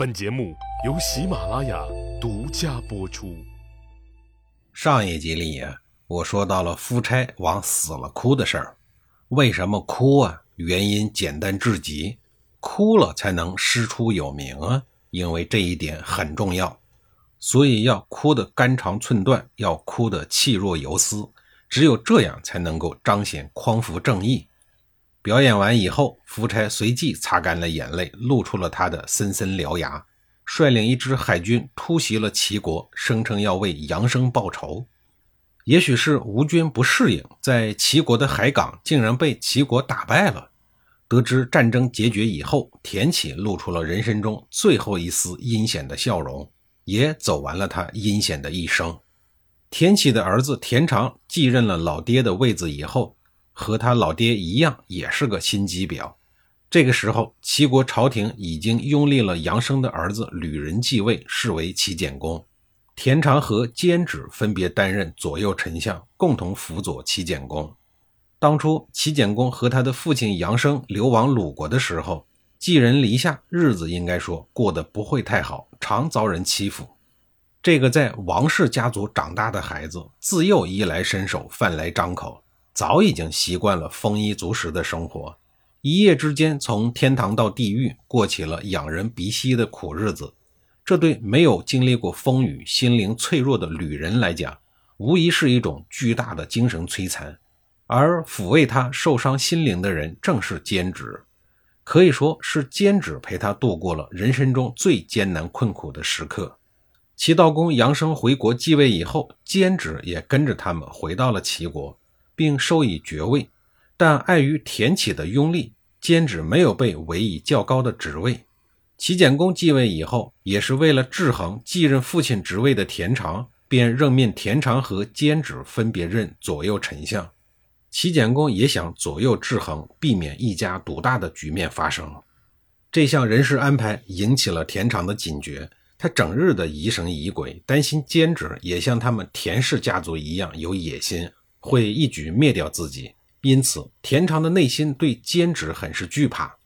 本节目由喜马拉雅独家播出。上一集里呀，我说到了夫差往死了哭的事儿。为什么哭啊？原因简单至极，哭了才能师出有名啊！因为这一点很重要，所以要哭得肝肠寸断，要哭得气若游丝，只有这样才能够彰显匡扶正义。表演完以后，夫差随即擦干了眼泪，露出了他的森森獠牙，率领一支海军突袭了齐国，声称要为杨生报仇。也许是吴军不适应，在齐国的海港竟然被齐国打败了。得知战争结局以后，田启露出了人生中最后一丝阴险的笑容，也走完了他阴险的一生。田启的儿子田常继任了老爹的位子以后。和他老爹一样，也是个心机婊。这个时候，齐国朝廷已经拥立了杨生的儿子吕仁继位，视为齐简公。田常和监止分别担任左右丞相，共同辅佐齐简公。当初齐简公和他的父亲杨生流亡鲁国的时候，寄人篱下，日子应该说过得不会太好，常遭人欺负。这个在王氏家族长大的孩子，自幼衣来伸手，饭来张口。早已经习惯了丰衣足食的生活，一夜之间从天堂到地狱，过起了仰人鼻息的苦日子。这对没有经历过风雨、心灵脆弱的旅人来讲，无疑是一种巨大的精神摧残。而抚慰他受伤心灵的人，正是监止，可以说是监止陪他度过了人生中最艰难困苦的时刻。齐悼公杨生回国继位以后，监止也跟着他们回到了齐国。并授以爵位，但碍于田启的拥立，监止没有被委以较高的职位。齐简公继位以后，也是为了制衡继任父亲职位的田常，便任命田常和监止分别任左右丞相。齐简公也想左右制衡，避免一家独大的局面发生。这项人事安排引起了田常的警觉，他整日的疑神疑鬼，担心监止也像他们田氏家族一样有野心。会一举灭掉自己，因此田常的内心对监止很是惧怕。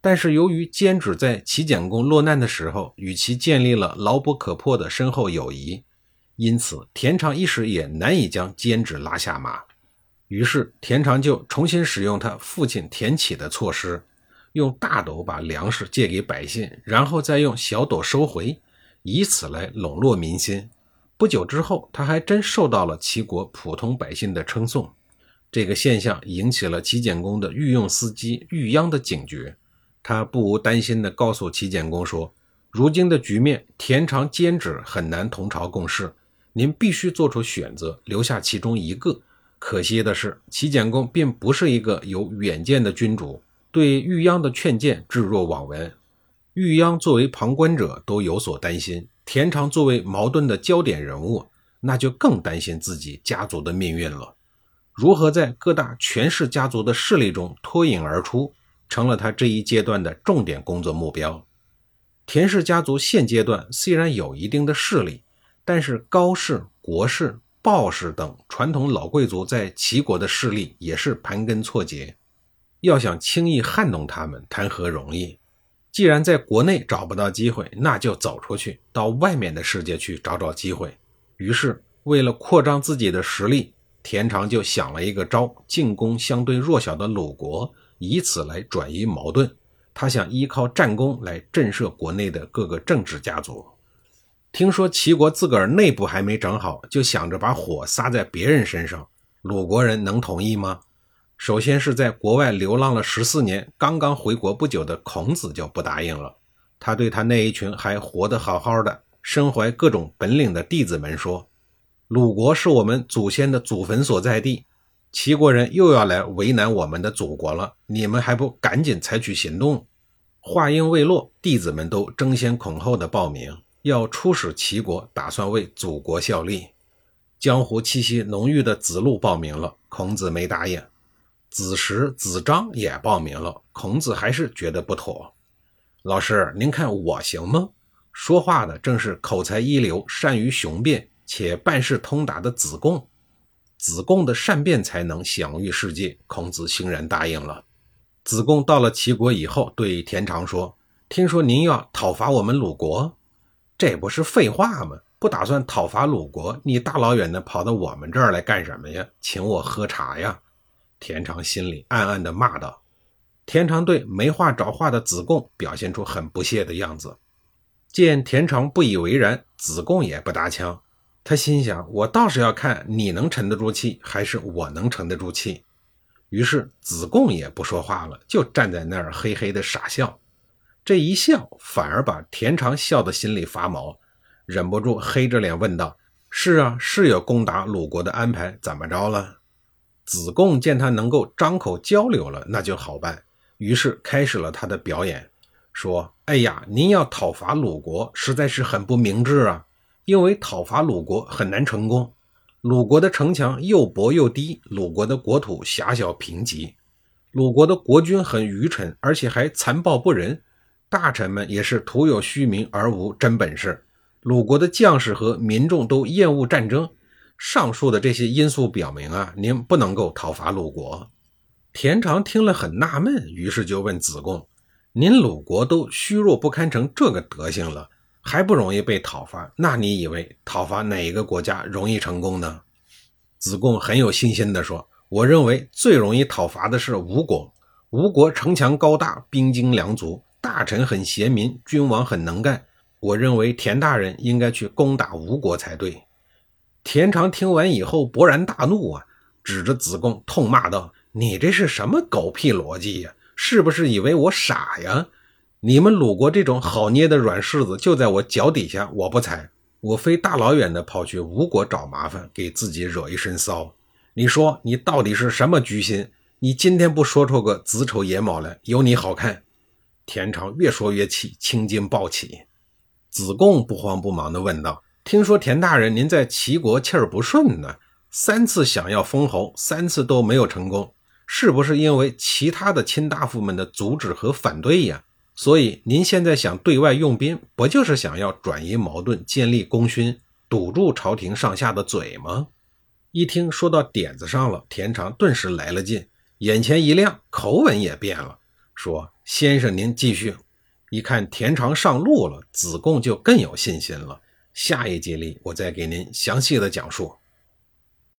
但是由于监止在齐简公落难的时候与其建立了牢不可破的深厚友谊，因此田常一时也难以将监止拉下马。于是田常就重新使用他父亲田启的措施，用大斗把粮食借给百姓，然后再用小斗收回，以此来笼络民心。不久之后，他还真受到了齐国普通百姓的称颂。这个现象引起了齐简公的御用司机玉鞅的警觉。他不无担心地告诉齐简公说：“如今的局面，田常、监止很难同朝共事，您必须做出选择，留下其中一个。”可惜的是，齐简公并不是一个有远见的君主，对玉鞅的劝谏置若罔闻。玉鞅作为旁观者，都有所担心。田常作为矛盾的焦点人物，那就更担心自己家族的命运了。如何在各大权势家族的势力中脱颖而出，成了他这一阶段的重点工作目标。田氏家族现阶段虽然有一定的势力，但是高氏、国氏、鲍氏等传统老贵族在齐国的势力也是盘根错节，要想轻易撼动他们，谈何容易？既然在国内找不到机会，那就走出去，到外面的世界去找找机会。于是，为了扩张自己的实力，田常就想了一个招，进攻相对弱小的鲁国，以此来转移矛盾。他想依靠战功来震慑国内的各个政治家族。听说齐国自个儿内部还没整好，就想着把火撒在别人身上，鲁国人能同意吗？首先是在国外流浪了十四年，刚刚回国不久的孔子就不答应了。他对他那一群还活得好好的、身怀各种本领的弟子们说：“鲁国是我们祖先的祖坟所在地，齐国人又要来为难我们的祖国了，你们还不赶紧采取行动？”话音未落，弟子们都争先恐后的报名，要出使齐国，打算为祖国效力。江湖气息浓郁的子路报名了，孔子没答应。子时、子张也报名了，孔子还是觉得不妥。老师，您看我行吗？说话的正是口才一流、善于雄辩且办事通达的子贡。子贡的善辩才能享誉世界，孔子欣然答应了。子贡到了齐国以后，对田常说：“听说您要讨伐我们鲁国，这不是废话吗？不打算讨伐鲁国，你大老远的跑到我们这儿来干什么呀？请我喝茶呀？”田常心里暗暗的骂道。田常对没话找话的子贡表现出很不屑的样子。见田常不以为然，子贡也不搭腔。他心想：我倒是要看你能沉得住气，还是我能沉得住气。于是子贡也不说话了，就站在那儿嘿嘿的傻笑。这一笑，反而把田常笑得心里发毛，忍不住黑着脸问道：“是啊，是有攻打鲁国的安排，怎么着了？”子贡见他能够张口交流了，那就好办，于是开始了他的表演。说：“哎呀，您要讨伐鲁国，实在是很不明智啊！因为讨伐鲁国很难成功。鲁国的城墙又薄又低，鲁国的国土狭小贫瘠，鲁国的国君很愚蠢，而且还残暴不仁。大臣们也是徒有虚名而无真本事。鲁国的将士和民众都厌恶战争。上述的这些因素表明啊，您不能够讨伐鲁国。”田常听了很纳闷，于是就问子贡。您鲁国都虚弱不堪成这个德行了，还不容易被讨伐？那你以为讨伐哪一个国家容易成功呢？子贡很有信心地说：“我认为最容易讨伐的是吴国。吴国城墙高大，兵精粮足，大臣很贤明，君王很能干。我认为田大人应该去攻打吴国才对。”田常听完以后勃然大怒啊，指着子贡痛骂道：“你这是什么狗屁逻辑呀？”是不是以为我傻呀？你们鲁国这种好捏的软柿子就在我脚底下，我不踩，我非大老远的跑去吴国找麻烦，给自己惹一身骚。你说你到底是什么居心？你今天不说出个子丑寅卯来，有你好看？田常越说越气，青筋暴起。子贡不慌不忙地问道：“听说田大人您在齐国气儿不顺呢，三次想要封侯，三次都没有成功。”是不是因为其他的卿大夫们的阻止和反对呀？所以您现在想对外用兵，不就是想要转移矛盾、建立功勋、堵住朝廷上下的嘴吗？一听说到点子上了，田常顿时来了劲，眼前一亮，口吻也变了，说：“先生您继续。”一看田常上路了，子贡就更有信心了。下一节里，我再给您详细的讲述。